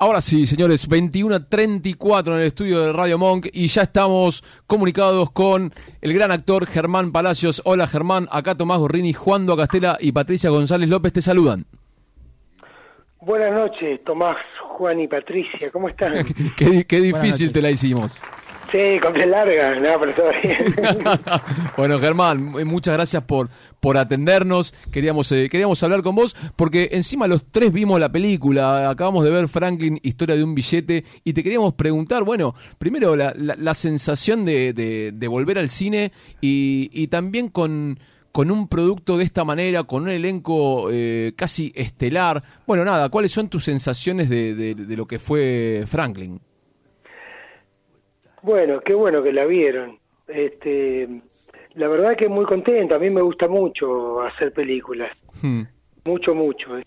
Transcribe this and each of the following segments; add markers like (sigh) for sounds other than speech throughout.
Ahora sí, señores, 21.34 en el estudio de Radio Monk y ya estamos comunicados con el gran actor Germán Palacios. Hola Germán, acá Tomás Gorrini, Juan Castela y Patricia González López te saludan. Buenas noches, Tomás, Juan y Patricia, ¿cómo están? (laughs) qué, difícil te la hicimos. Sí, con larga, no, pero todo bien. (laughs) bueno, Germán, muchas gracias por, por atendernos. Queríamos, eh, queríamos hablar con vos porque encima los tres vimos la película. Acabamos de ver Franklin, Historia de un billete, y te queríamos preguntar, bueno, primero la, la, sensación de, de, volver al cine y, y también con con un producto de esta manera, con un elenco eh, casi estelar. Bueno, nada, ¿cuáles son tus sensaciones de, de, lo que fue Franklin? Bueno, qué bueno que la vieron. Este, la verdad que muy contento. A mí me gusta mucho hacer películas. Hmm. Mucho, mucho. Es,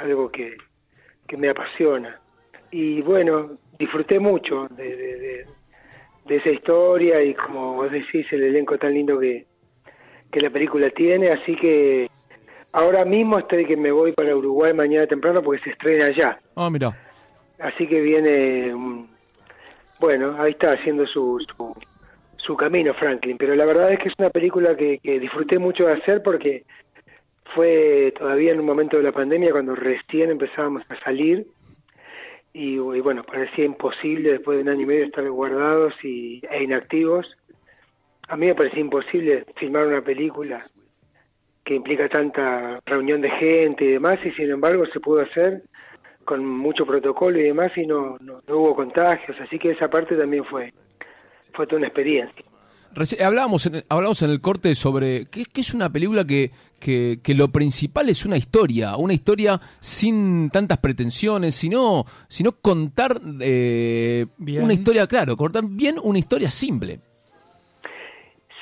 algo que, que, me apasiona. Y bueno, disfruté mucho de, de, de, esa historia y como vos decís, el elenco tan lindo que, que la película tiene. Así que ahora mismo estoy que me voy para Uruguay mañana temprano porque se estrena allá. Ah, mira. Así que viene bueno, ahí está haciendo su, su, camino Franklin, pero la verdad es que es una película que, disfruté mucho de hacer porque fue todavía en un momento de la pandemia cuando recién empezábamos a salir. Y, bueno, parecía imposible después de un año y medio estar guardados y, e inactivos. A mí me parecía imposible filmar una película que implica tanta reunión de gente y demás y sin embargo se pudo hacer con mucho protocolo y demás y no, no, hubo contagios, así que esa parte también fue, fue toda una experiencia. hablábamos, en, hablábamos en el corte sobre que, es una película que, que, que, lo principal es una historia, una historia sin tantas pretensiones, sino, sino contar eh, una historia, claro, contar bien una historia simple.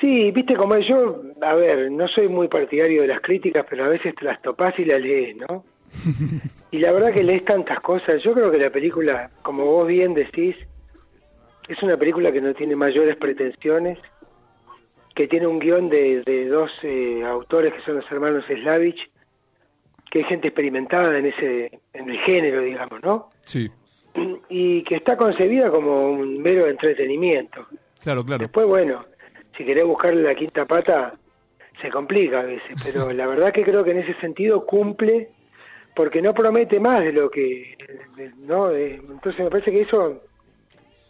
Sí, viste como yo, a ver, no soy muy partidario de las críticas, pero a veces te las topás y las lees, ¿no? (laughs) y la verdad que lees tantas cosas. Yo creo que la película, como vos bien decís, es una película que no tiene mayores pretensiones, que tiene un guion de, de dos eh, autores que son los hermanos Slavich, que hay gente experimentada en ese en el género, digamos, ¿no? Sí. Y que está concebida como un mero entretenimiento. Claro, claro. Después, bueno, si querés buscarle la quinta pata, se complica a veces, pero (laughs) la verdad que creo que en ese sentido cumple porque no promete más de lo que no entonces me parece que eso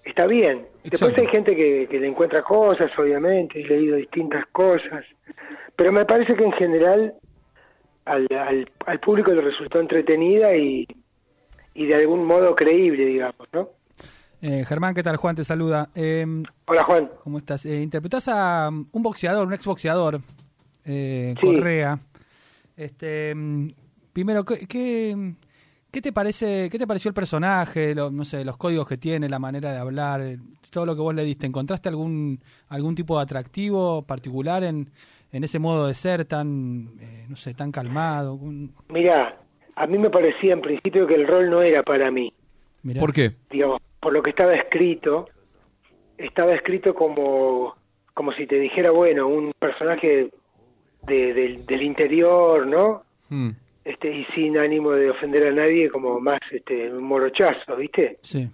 está bien después hay gente que, le encuentra cosas obviamente he leído distintas cosas pero me parece que en general al, al, público le resultó entretenida y, y de algún modo creíble digamos no eh, Germán, ¿qué tal? Juan te saluda. Em, Hola Juan. ¿Cómo estás? Eh, interpretás a um, un boxeador, un exboxeador, eh, Correa. Este, primero, ¿qué, qué, te parece, qué te pareció el personaje, no sé, los códigos que tiene, la manera de hablar, todo lo que vos le diste? ¿Encontraste algún, algún tipo de atractivo particular en, en ese modo de ser tan, eh, no sé, tan calmado? Mira, a mí me parecía en principio que el rol no era para mí. ¿Por qué? Digamos, por lo que estaba escrito, estaba escrito como, como si te dijera, bueno, un personaje del, del interior, ¿no? Hmm este y sin ánimo de ofender a nadie como más este un morochazo viste sí.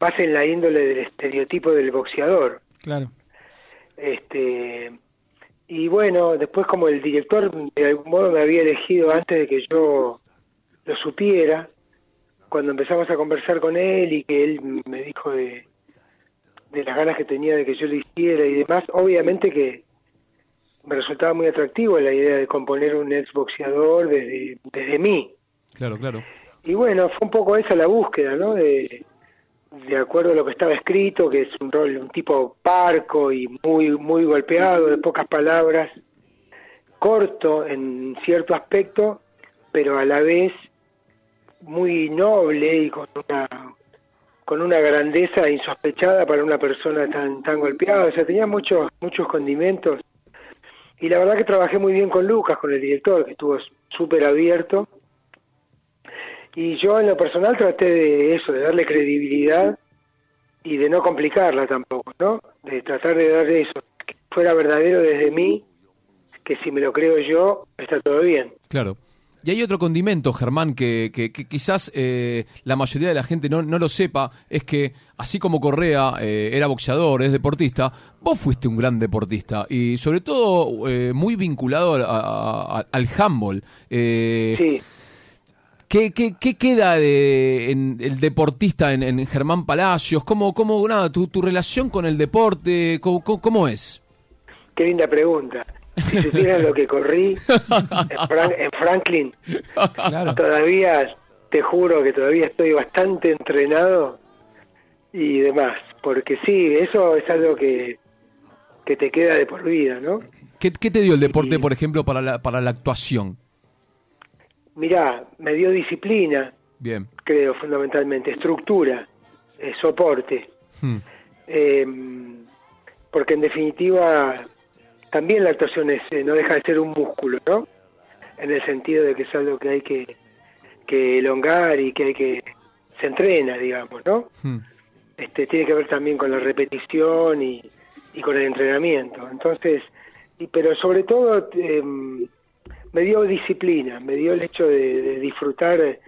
Más en la índole del estereotipo del boxeador. Claro. Este y bueno después como el director de algún modo me había elegido antes de que yo lo supiera cuando empezamos a conversar con él y que él me dijo de de las ganas que tenía de que yo lo hiciera y demás obviamente que me resultaba muy atractivo la idea de componer un exboxeador desde, desde mí. Claro, claro. Y bueno, fue un poco esa la búsqueda, ¿no? De, de acuerdo a lo que estaba escrito, que es un rol, un tipo parco y muy, muy golpeado, de pocas palabras, corto en cierto aspecto, pero a la vez muy noble y con una con una grandeza insospechada para una persona tan tan golpeada, o sea, tenía muchos muchos condimentos y la verdad que trabajé muy bien con Lucas, con el director, que estuvo súper abierto. Y yo en lo personal traté de eso, de darle credibilidad y de no complicarla tampoco, ¿no? De tratar de darle eso, que fuera verdadero desde mí, que si me lo creo yo, está todo bien. Claro. Y hay otro condimento, Germán, que, que, quizás eh, la mayoría de la gente no, no, lo sepa, es que así como Correa eh, era boxeador, es deportista, vos fuiste un gran deportista y sobre todo eh, muy vinculado al handball. sí. ¿Qué, qué, qué queda de, en el deportista en, Germán Palacios? ¿Cómo, cómo nada, tu, tu relación con el deporte, cómo, cómo es? Qué linda pregunta. Si supieran lo que corrí en, Franklin, todavía, te juro que todavía estoy bastante entrenado y demás. Porque sí, eso es algo que, que te queda de por vida, ¿no? ¿Qué, te dio el deporte, por ejemplo, para la, para la actuación? Mirá, me dio disciplina. Bien. Creo, fundamentalmente. Estructura, eh, soporte. Hmm. Em, porque en definitiva también la actuación es, eh, no deja de ser un músculo, ¿no? En el sentido de que es algo que hay que, que elongar y que hay que se entrena, digamos, ¿no? Hmm. Este, tiene que ver también con la repetición y, y con el entrenamiento. Entonces, y, pero sobre todo em, me dio disciplina, me dio el hecho de, disfrutar de,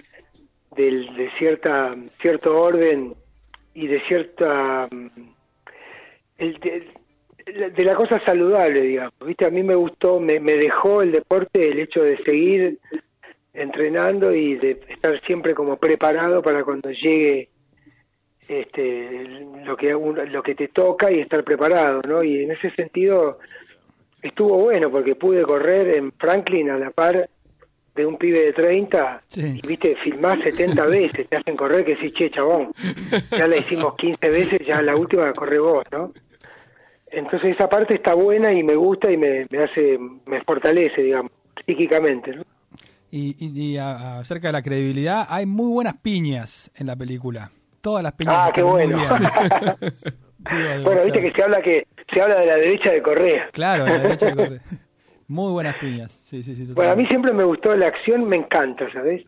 de, cierta cierto orden y de cierta el, de la cosa saludable, digamos. ¿Viste? A mí me gustó, me, me dejó el deporte el hecho de seguir entrenando y de estar siempre como preparado para cuando llegue este lo que lo que te toca y estar preparado, ¿no? Y en ese sentido estuvo bueno porque pude correr en Franklin a la par de un pibe de 30 y viste, filmás 70 veces, te hacen correr que sí, che, chabón, ya la hicimos 15 veces, ya la última corre vos, ¿no? Entonces esa parte está buena y me gusta y me, hace, me fortalece, digamos, psíquicamente, ¿no? Y, y, acerca de la credibilidad, hay muy buenas piñas en la película. Todas las piñas. Ah, qué bueno. (laughs) (laughs) bueno, viste que se habla que se habla de la derecha de Correa. Claro, la derecha de Correa. (laughs) Muy buenas piñas. Sí, sí, sí, bueno, a mí siempre me gustó la acción, me encanta, ¿sabes?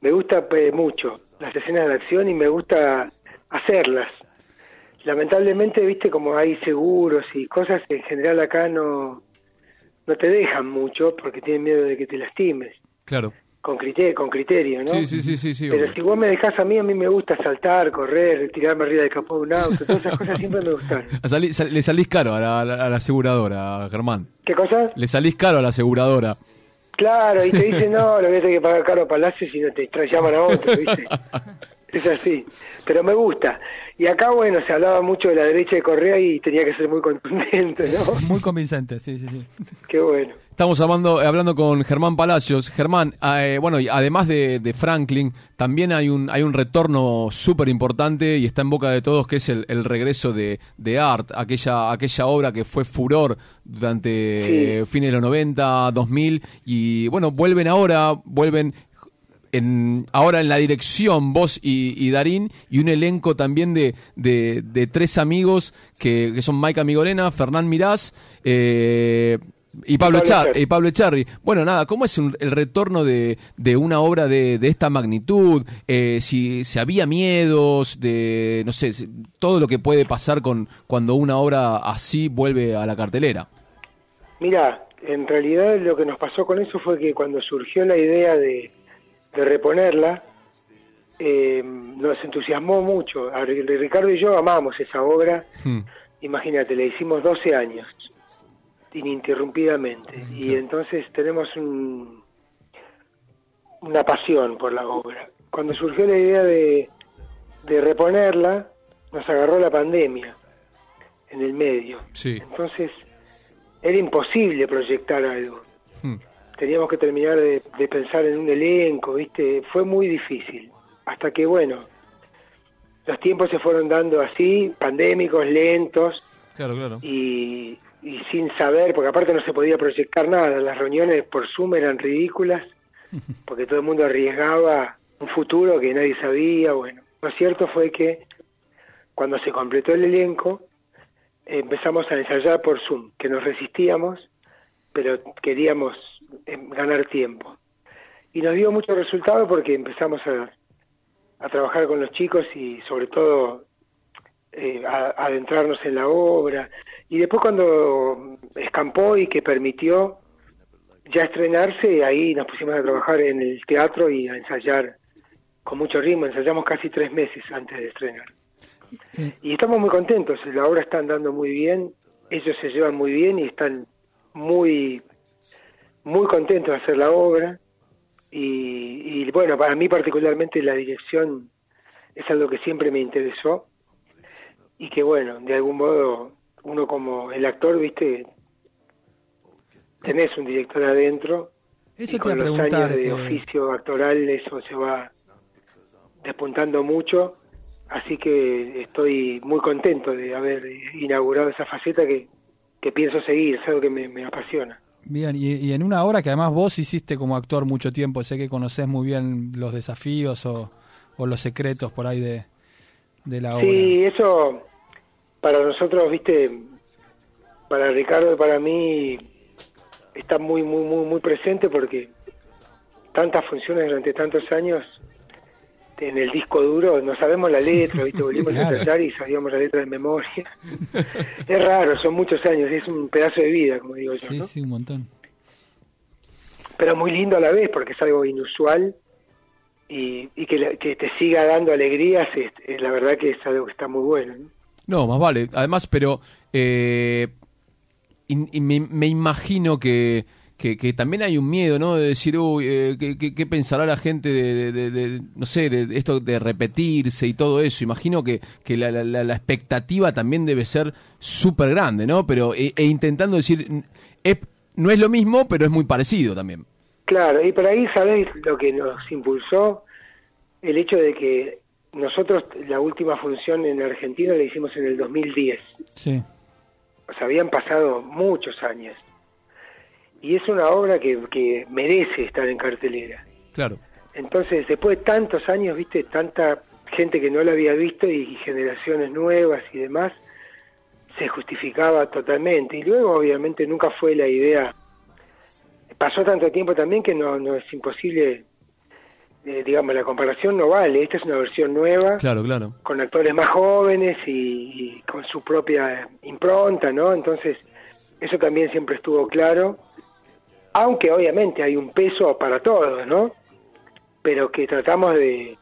Me gusta eh, mucho las escenas de acción y me gusta hacerlas lamentablemente, viste, como hay seguros y cosas en general acá no, no te dejan mucho porque tienen miedo de que te lastimes. Claro. Con criterio, con criterio, ¿no? Sí, sí, sí, sí. Pero si vos me dejás a mí, a mí me gusta saltar, correr, tirarme arriba del capó de un auto, todas esas cosas siempre me gustaron. (laughs) le salís caro a la, a la, aseguradora, Germán. ¿Qué cosas? Le salís caro a la aseguradora. Claro, y te (laughs) dicen, no, lo voy a tener que pagar caro a Palacio si no te llaman a otro, ¿viste? (laughs) es así, pero me gusta. Y acá, bueno, se hablaba mucho de la derecha de Correa y tenía que ser muy contundente, ¿no? (laughs) Muy convincente, sí, sí, sí. Qué bueno. Estamos hablando, hablando con Germán Palacios. Germán, eh, bueno, además de, Franklin, también hay un, hay un retorno súper importante y está en boca de todos, que es el, regreso de, Art, aquella, aquella obra que fue furor durante fines de los 90, 2000, y bueno, vuelven ahora, vuelven en, ahora en la dirección, vos y, Darín, y un elenco también de, de, tres amigos que, que, son Maika Migorena, Fernán Mirás eh, y, Pablo y Pablo Echarri. Bueno, nada, ¿cómo es el retorno de, de, una obra de, de esta magnitud? Eh, si, si, había miedos, de, no sé, todo lo que puede pasar con cuando una obra así vuelve a la cartelera. Mira, en realidad lo que nos pasó con eso fue que cuando surgió la idea de de reponerla, eh, nos entusiasmó mucho. Ricardo y yo amamos esa obra. Hmm. Imagínate, le hicimos 12 años, ininterrumpidamente. Y entonces tenemos un, una pasión por la obra. Cuando surgió la idea de, de reponerla, nos agarró la pandemia en el medio. Entonces era imposible proyectar algo. Hmm teníamos que terminar de, pensar en un elenco, ¿viste? Fue muy difícil. Hasta que, bueno, los tiempos se fueron dando así, pandémicos, lentos. Claro, claro. Y, y sin saber, porque aparte no se podía proyectar nada. Las reuniones por Zoom eran ridículas, (laughs) porque todo el mundo arriesgaba un futuro que nadie sabía. Bueno, lo cierto fue que cuando se completó el elenco, empezamos a ensayar por Zoom, que nos resistíamos, pero queríamos ganar tiempo. Y nos dio mucho resultado porque empezamos a, a trabajar con los chicos y sobre todo eh, a, adentrarnos en la obra. Y después cuando escampó y que permitió ya estrenarse, ahí nos pusimos a trabajar en el teatro y a ensayar con mucho ritmo, ensayamos casi tres meses antes de estrenar. Y estamos muy contentos, la obra está andando muy bien, ellos se llevan muy bien y están muy, muy contentos de hacer la obra. Y, y bueno, para mí particularmente la dirección es algo que siempre me interesó y que bueno, de algún modo uno como el actor, viste, tenés un director adentro Eso y con los años de eh, oficio actoral eso se va despuntando mucho, así que estoy muy contento de haber inaugurado esa faceta que, que pienso seguir, es algo que me, me apasiona. Bien, y, y en una obra que además vos hiciste como actor mucho tiempo, sé que conocés muy bien los desafíos o, o los secretos por ahí de, de la obra. Sí, eso para nosotros, viste, para Ricardo y para mí está muy, muy, muy, muy presente porque tantas funciones durante tantos años en el disco duro, no sabemos la letra, viste, volvimos Claro. a ensayar y sabíamos la letra de memoria. es raro, son muchos años, es un pedazo de vida, como digo yo, Sí, ¿no? sí, un montón. Pero muy lindo a la vez porque es algo inusual y, y que, te siga dando alegrías, es, es la verdad que es algo que está muy bueno, ¿no? No, más vale. Además, pero eh, me imagino que, que, que también hay un miedo, ¿no? De decir, uy, eh, ¿qué, qué- qué pensará la gente de, de- de- de- no sé, de esto de repetirse y todo eso? Imagino que, que la, la- la- la expectativa también debe ser súper grande, ¿no? Pero e, e intentando decir, es, no es lo mismo, pero es muy parecido también. Claro, y por ahí, ¿sabéis lo que nos impulsó? El hecho de que nosotros la última función en Argentina la hicimos en el 2010. Sí. O sea, habían pasado muchos años. Y es una obra que, que merece estar en cartelera. Claro. Entonces, después de tantos años, viste, tanta gente que no la había visto y generaciones nuevas y demás, se justificaba totalmente. Y luego, obviamente, nunca fue la idea. Pasó tanto tiempo también que no, no es imposible, eh, digamos, la comparación no vale. Esta es una versión nueva, Claro, claro. con actores más jóvenes y, y con su propia impronta, ¿no? Entonces, eso también siempre estuvo claro. Aunque obviamente hay un peso para todos, ¿no? Pero que tratamos de,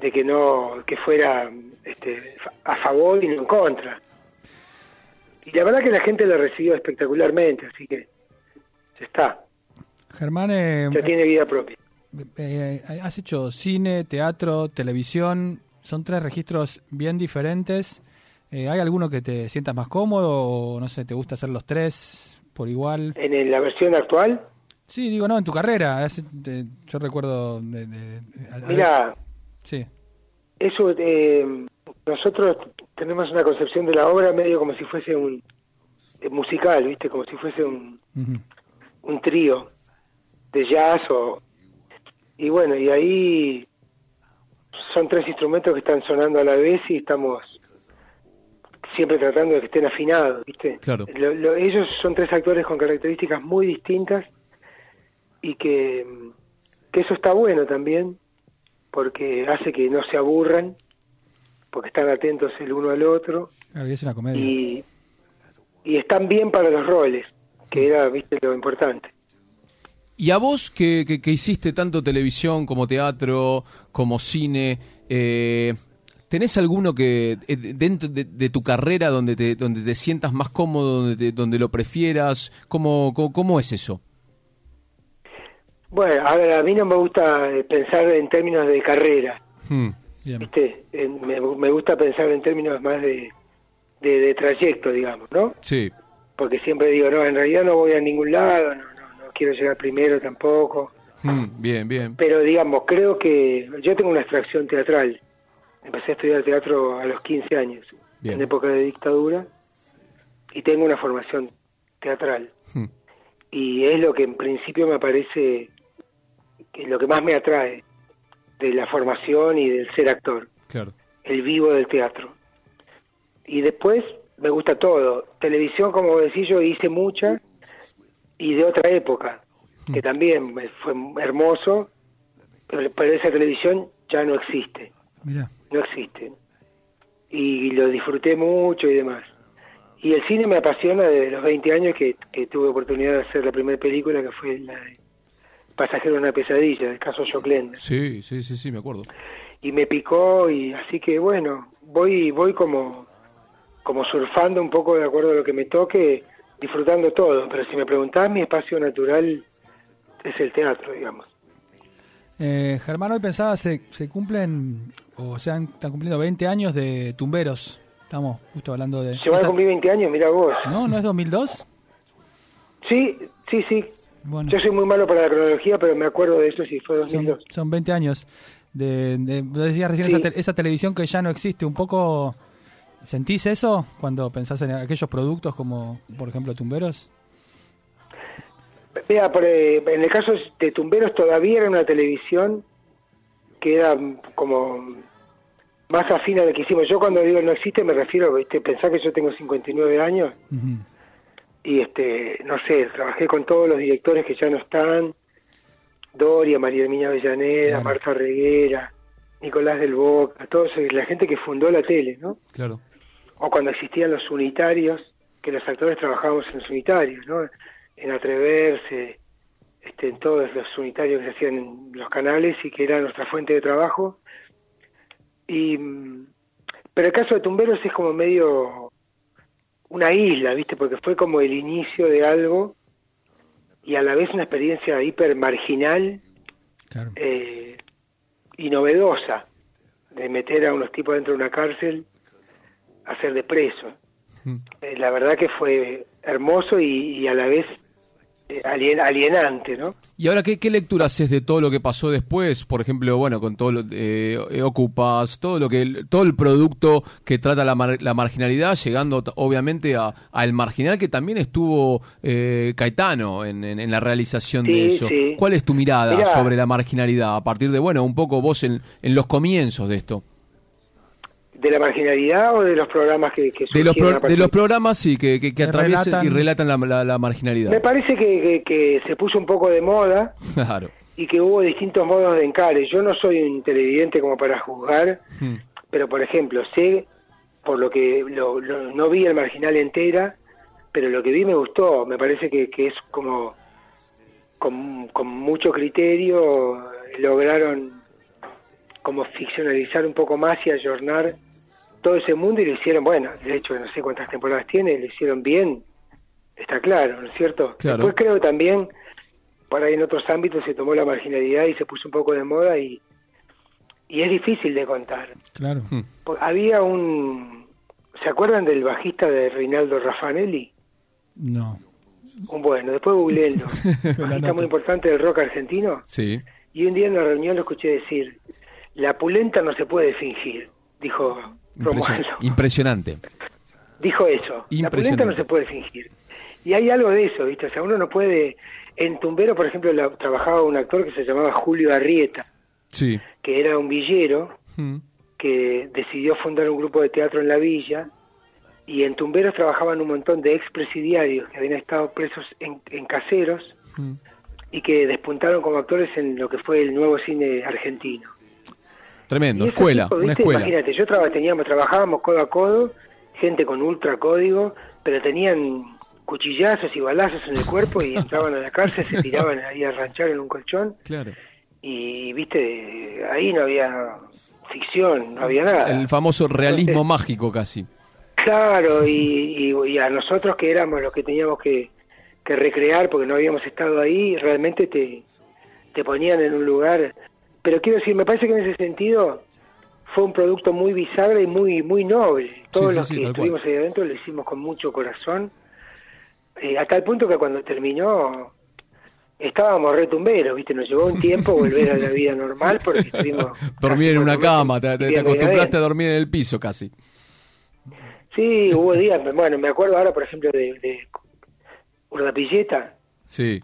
de que no, que fuera este, a favor y no en contra. Y la verdad que la gente lo recibió espectacularmente, así que ya está, Germán, eh, ya tiene vida propia. eh, has hecho cine, teatro, televisión, son tres registros bien diferentes. Eh, ¿Hay alguno que te sientas más cómodo o no sé, te gusta hacer los tres por igual? En la versión actual, Sí, digo, no, en tu carrera. es- de- yo recuerdo de... de- mira, Sí, Eso, eh, nosotros tenemos una concepción de la obra medio como si fuese un eh, musical, ¿viste? Como si fuese un, un trío de jazz o... Y bueno, y ahí son tres instrumentos que están sonando a la vez y estamos siempre tratando de que estén afinados, ¿viste? Claro. Lo- lo- ellos son tres actores con características muy distintas y que, que eso está bueno también porque hace que no se aburran porque están atentos el uno al otro claro, y es una comedia. y, y están bien para los roles, que era, viste, lo importante. Y a vos que, que- que hiciste tanto televisión como teatro, como cine, eh, ¿tenés alguno que eh, dentro de, de tu carrera donde te, donde te sientas más cómodo, donde, te- donde lo prefieras? ¿Cómo, cómo, cómo es eso? Bueno, a ver, a mí no me gusta eh, pensar en términos de carrera, Hmm. ¿viste? Me, me gusta pensar en términos más de, de, de trayecto, digamos, ¿no? Sí, Porque siempre digo, no, en realidad no voy a ningún lado, no, no, no quiero llegar primero tampoco. Hmm, bien, bien. Pero digamos, creo que yo tengo una extracción teatral. Empecé a estudiar teatro a los 15 años, Bien. en época de dictadura, y tengo una formación teatral. Hmm, Y es lo que en principio me parece que lo que más me atrae de la formación y del ser actor, claro. el vivo del teatro. Y después me gusta todo. Televisión, como decía yo, hice mucha y de otra época, que también me fue hermoso, pero, pero esa televisión ya no existe, Mira, no existe. Y lo disfruté mucho y demás. Y el cine me apasiona desde los 20 años que, que tuve oportunidad de hacer la primera película, que fue la de Pasajero de una pesadilla, del caso Jock Lender. Sí, sí, sí, sí, me acuerdo. Y me picó, y así que bueno, voy voy como, como surfando un poco de acuerdo a lo que me toque, disfrutando todo. Pero si me preguntás, mi espacio natural es el teatro, digamos. Eh, Germán, hoy pensaba, se, se cumplen, o sea, están cumpliendo 20 años de Tumberos. Estamos justo hablando de... Se van a cumplir 20 años, mira vos. ¿No? ¿No es 2002? Sí, sí, sí. Bueno, Yo soy muy malo para la cronología, pero me acuerdo de eso si fue son, 2002. son 20 años. De, de, decías recién Sí. esa, te- esa televisión que ya no existe. Un poco, ¿sentís eso cuando pensás en aquellos productos como, por ejemplo, Tumberos? Vea, por, eh, en el caso de Tumberos todavía era una televisión que era como más afín a lo que hicimos. Yo cuando digo no existe me refiero, ¿viste? pensar que yo tengo 59 años Ujú. y este no sé, trabajé con todos los directores que ya no están, Doria, María Herminia Avellaneda, Claro. Marta Reguera, Nicolás del Boca, todos eh, la gente que fundó la tele, ¿no? Claro. o cuando existían los unitarios, que los actores trabajábamos en los unitarios, ¿no? En atreverse, este, en todos los unitarios que se hacían en los canales y que era nuestra fuente de trabajo. Y, mm, pero el caso de Tumberos es como medio una isla, ¿viste? Porque fue como el inicio de algo y a la vez una experiencia hiper marginal Claro. eh, y novedosa de meter a unos tipos dentro de una cárcel a hacer de preso. Mm. Eh, la verdad que fue hermoso y, y a la vez alien- alienante, ¿no? ¿Y ahora qué, qué lectura haces de todo lo que pasó después? Por ejemplo, bueno, con todo lo eh, eh, Ocupas, todo lo que todo el producto que trata la, mar- la marginalidad, llegando obviamente a- al marginal que también estuvo eh, Caetano en, en- en la realización de eso. sí. ¿Cuál es tu mirada Mirá. sobre la marginalidad a partir de, bueno, un poco vos en, en los comienzos de esto? ¿De la marginalidad o de los programas que, que De los, pro- de programas, sí, que, que, que atraviesan y relatan- la, la- la marginalidad. Me parece que, que- que se puso un poco de moda (laughs) Claro. y que hubo distintos modos de encare. Yo no soy un televidente como para juzgar, Mm. pero por ejemplo, sé, por lo que lo- lo- no vi el marginal entera, pero lo que vi me gustó. Me parece que, que es como con, con mucho criterio lograron como ficcionalizar un poco más y ayornar todo ese mundo y lo hicieron, bueno, de hecho no sé cuántas temporadas tiene, lo hicieron bien, está claro, ¿no es cierto? Claro. Después creo también por ahí en otros ámbitos se tomó la marginalidad y se puso un poco de moda y, y es difícil de contar. Claro. Mm. Por- Había un... ¿Se acuerdan del bajista de Reinaldo Raffanelli? No. Un bueno, después googleenlo. (laughs) Bajista muy importante del rock argentino. Sí. Y un día en una reunión lo escuché decir, la pulenta no se puede fingir, dijo Romualdo. impresionante. Dijo eso, la Impresionante. no se puede fingir. Y hay algo de eso, ¿viste? O sea, uno no puede... En Tumbero, por ejemplo, la- trabajaba un actor que se llamaba Julio Arrieta, Sí. que era un villero Mm. que decidió fundar un grupo de teatro en la villa y en Tumberos trabajaban un montón de expresidiarios que habían estado presos en, en caseros Mm. y que despuntaron como actores en lo que fue el nuevo cine argentino. Tremendo, escuela, tipos, una escuela. Imagínate, yo traba- teníamos, trabajábamos codo a codo, gente con ultra código, pero tenían cuchillazos y balazos en el cuerpo y (laughs) entraban a la cárcel, se tiraban ahí a ranchar en un colchón Claro. y, viste, ahí no había ficción, no había nada. El famoso realismo Entonces, mágico casi. Claro, y, y- y a nosotros que éramos los que teníamos que, que recrear porque no habíamos estado ahí, realmente te, te ponían en un lugar. Pero quiero decir, me parece que en ese sentido fue un producto muy bisagra y muy muy noble. Todos sí, los sí, que tal cual. estuvimos ahí adentro lo hicimos con mucho corazón, eh, hasta el punto que cuando terminó estábamos retumberos, ¿viste? Nos llevó un tiempo volver a la vida normal porque (laughs) estuvimos... Dormir en una cama, te, acostumbraste a dormir en el piso casi. Sí, hubo días, bueno, me acuerdo ahora, por ejemplo, de, de Urdapilleta. Sí.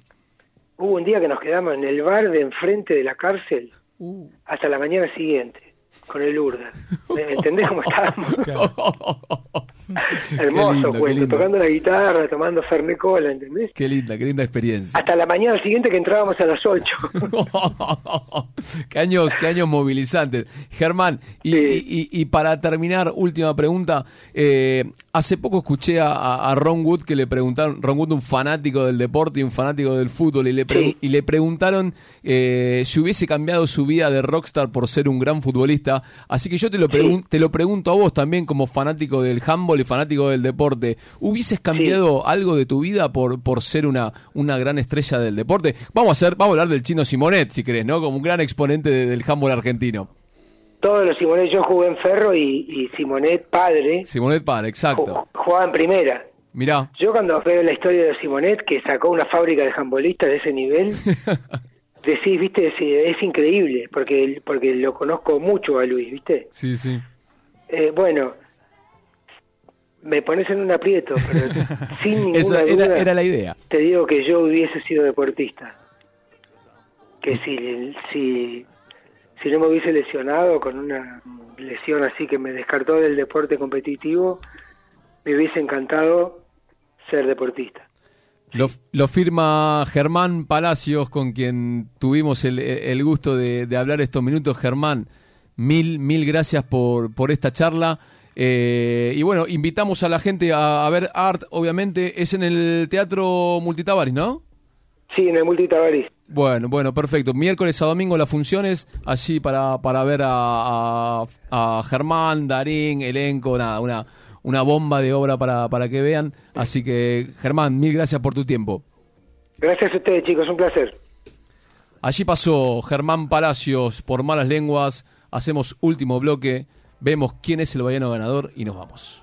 Hubo un día que nos quedamos en el bar de enfrente de la cárcel Uh. hasta la mañana siguiente, con el Urda. (laughs) ¿Me entendés cómo estábamos? (laughs) Hermoso cuento, tocando la guitarra, tomando Fernet Cola, ¿entendés? Qué linda, qué linda experiencia. Hasta la mañana siguiente que entrábamos a las 8. (laughs) qué años, qué años movilizantes. Germán, y, para terminar, última pregunta. Eh, hace poco escuché a, Ron Wood que le preguntaron, Ron Wood un fanático del deporte y un fanático del fútbol, y le, y le preguntaron eh, si hubiese cambiado su vida de rockstar por ser un gran futbolista. Así que yo te lo, te lo pregunto a vos también como fanático del handball y fanático del deporte. ¿Hubieses cambiado algo de tu vida por, por ser una, una gran estrella del deporte? Vamos a hacer, vamos a hablar del chino Simonet, si querés, ¿no? Como un gran exponente del handball argentino. Todos los Simonet, yo jugué en Ferro y, Simonet padre. Simonet padre, exacto. Jugaba en primera. Mirá. Yo cuando veo la historia de Simonet, que sacó una fábrica de handbolistas de ese nivel, (laughs) decís, viste, es, es, increíble, porque, porque lo conozco mucho a Luis, viste. Sí, sí. Eh, bueno, me pones en un aprieto, pero (laughs) sin ninguna era, era, la idea. Te digo que yo hubiese sido deportista. Que si, si, si no me hubiese lesionado con una lesión así que me descartó del deporte competitivo, me hubiese encantado ser deportista. Lo, firma Germán Palacios, con quien tuvimos el, gusto de, hablar estos minutos. Germán, mil, mil gracias por, por esta charla. Eh, y bueno, invitamos a la gente a, ver Art, obviamente, es en el Teatro Multitabaris, ¿no? Sí, en el Multitabaris. Bueno, bueno, perfecto. Miércoles a domingo las funciones, allí para, para ver a, a, Germán, Darín, elenco, nada, una, una bomba de obra para, para que vean. Así que, Germán, mil gracias por tu tiempo. Gracias a ustedes, chicos, un placer. Allí pasó Germán Palacios por Malas Lenguas. Hacemos último bloque. Vemos quién es el vallano ganador y nos vamos.